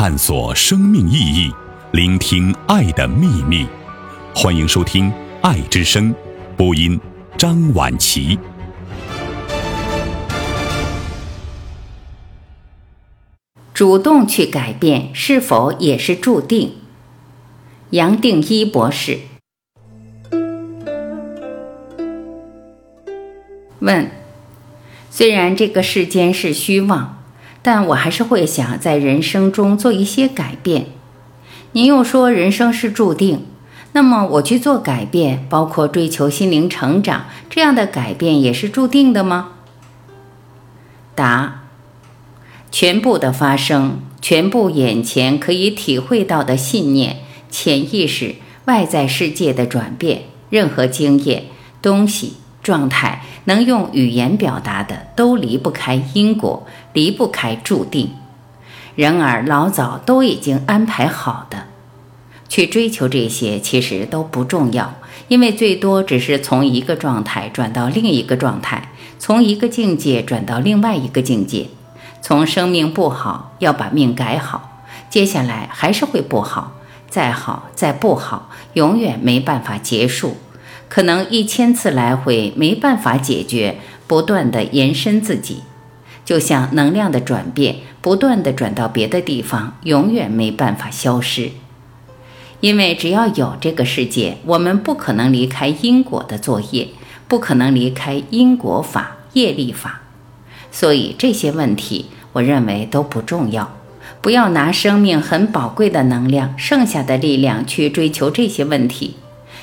探索生命意义，聆听爱的秘密。欢迎收听《爱之声》，播音张婉琪。主动去改变，是否也是注定？杨定一博士问：虽然这个世间是虚妄。但我还是会想在人生中做一些改变。您又说人生是注定，那么我去做改变，包括追求心灵成长，这样的改变也是注定的吗？答：全部的发生，全部眼前可以体会到的信念、潜意识、外在世界的转变，任何经验、东西。状态能用语言表达的，都离不开因果，离不开注定。然而老早都已经安排好的，去追求这些其实都不重要，因为最多只是从一个状态转到另一个状态，从一个境界转到另外一个境界。从生命不好要把命改好，接下来还是会不好，再好再不好，永远没办法结束。可能一千次来回没办法解决，不断的延伸自己，就像能量的转变，不断的转到别的地方，永远没办法消失。因为只要有这个世界，我们不可能离开因果的作业，不可能离开因果法、业力法。所以这些问题，我认为都不重要。不要拿生命很宝贵的能量、剩下的力量去追求这些问题。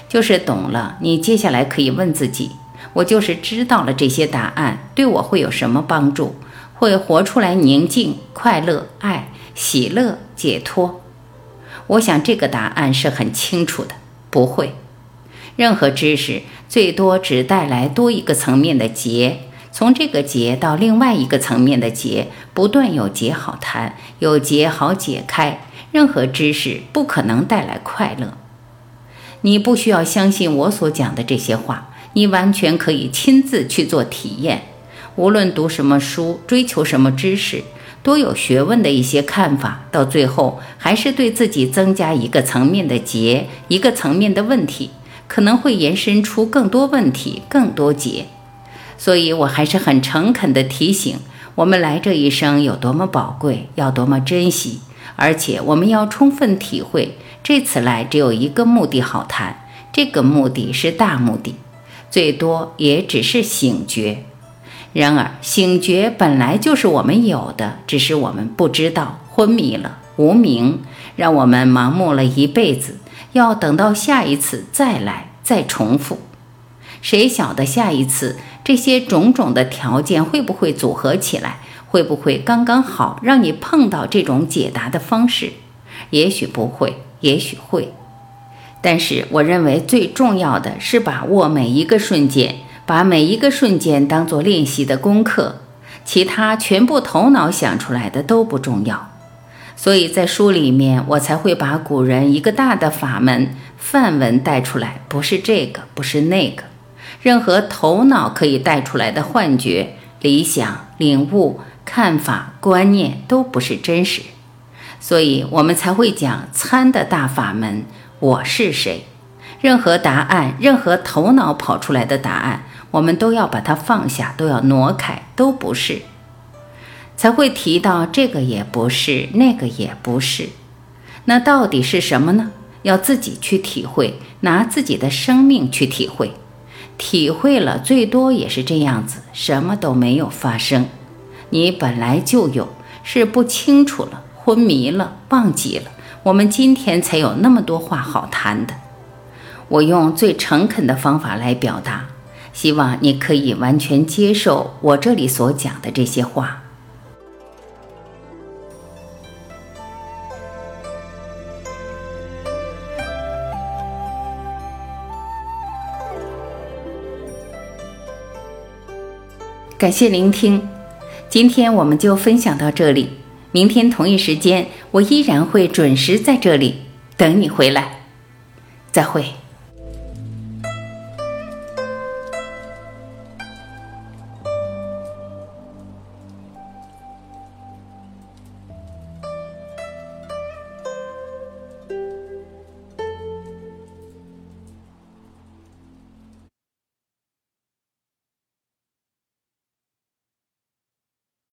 就是懂了，你接下来可以问自己：我就是知道了这些答案，对我会有什么帮助？会活出来宁静、快乐、爱、喜乐、解脱？我想这个答案是很清楚的。不会，任何知识最多只带来多一个层面的结，从这个结到另外一个层面的结，不断有结好谈，有结好解开。任何知识不可能带来快乐。你不需要相信我所讲的这些话，你完全可以亲自去做体验。无论读什么书，追求什么知识，多有学问的一些看法，到最后还是对自己增加一个层面的结，一个层面的问题，可能会延伸出更多问题、更多结。所以我还是很诚恳地提醒，我们来这一生有多么宝贵，要多么珍惜，而且我们要充分体会。这次来只有一个目的好谈，这个目的是大目的，最多也只是醒觉。然而醒觉本来就是我们有的，只是我们不知道，昏迷了，无明，让我们盲目了一辈子。要等到下一次再来，再重复。谁晓得下一次这些种种的条件会不会组合起来？会不会刚刚好让你碰到这种解答的方式？也许不会。也许会，但是我认为最重要的是把握每一个瞬间，把每一个瞬间当做练习的功课，其他全部头脑想出来的都不重要。所以在书里面，我才会把古人一个大的法门范文带出来，不是这个，不是那个，任何头脑可以带出来的幻觉、理想、领悟、看法、观念都不是真实。所以我们才会讲参的大法门。我是谁？任何答案，任何头脑跑出来的答案，我们都要把它放下，都要挪开，都不是。才会提到这个也不是，那个也不是。那到底是什么呢？要自己去体会，拿自己的生命去体会。体会了，最多也是这样子，什么都没有发生。你本来就有，是不清楚了。昏迷了，忘记了，我们今天才有那么多话好谈的。我用最诚恳的方法来表达，希望你可以完全接受我这里所讲的这些话。感谢聆听，今天我们就分享到这里。明天同一时间，我依然会准时在这里等你回来。再会。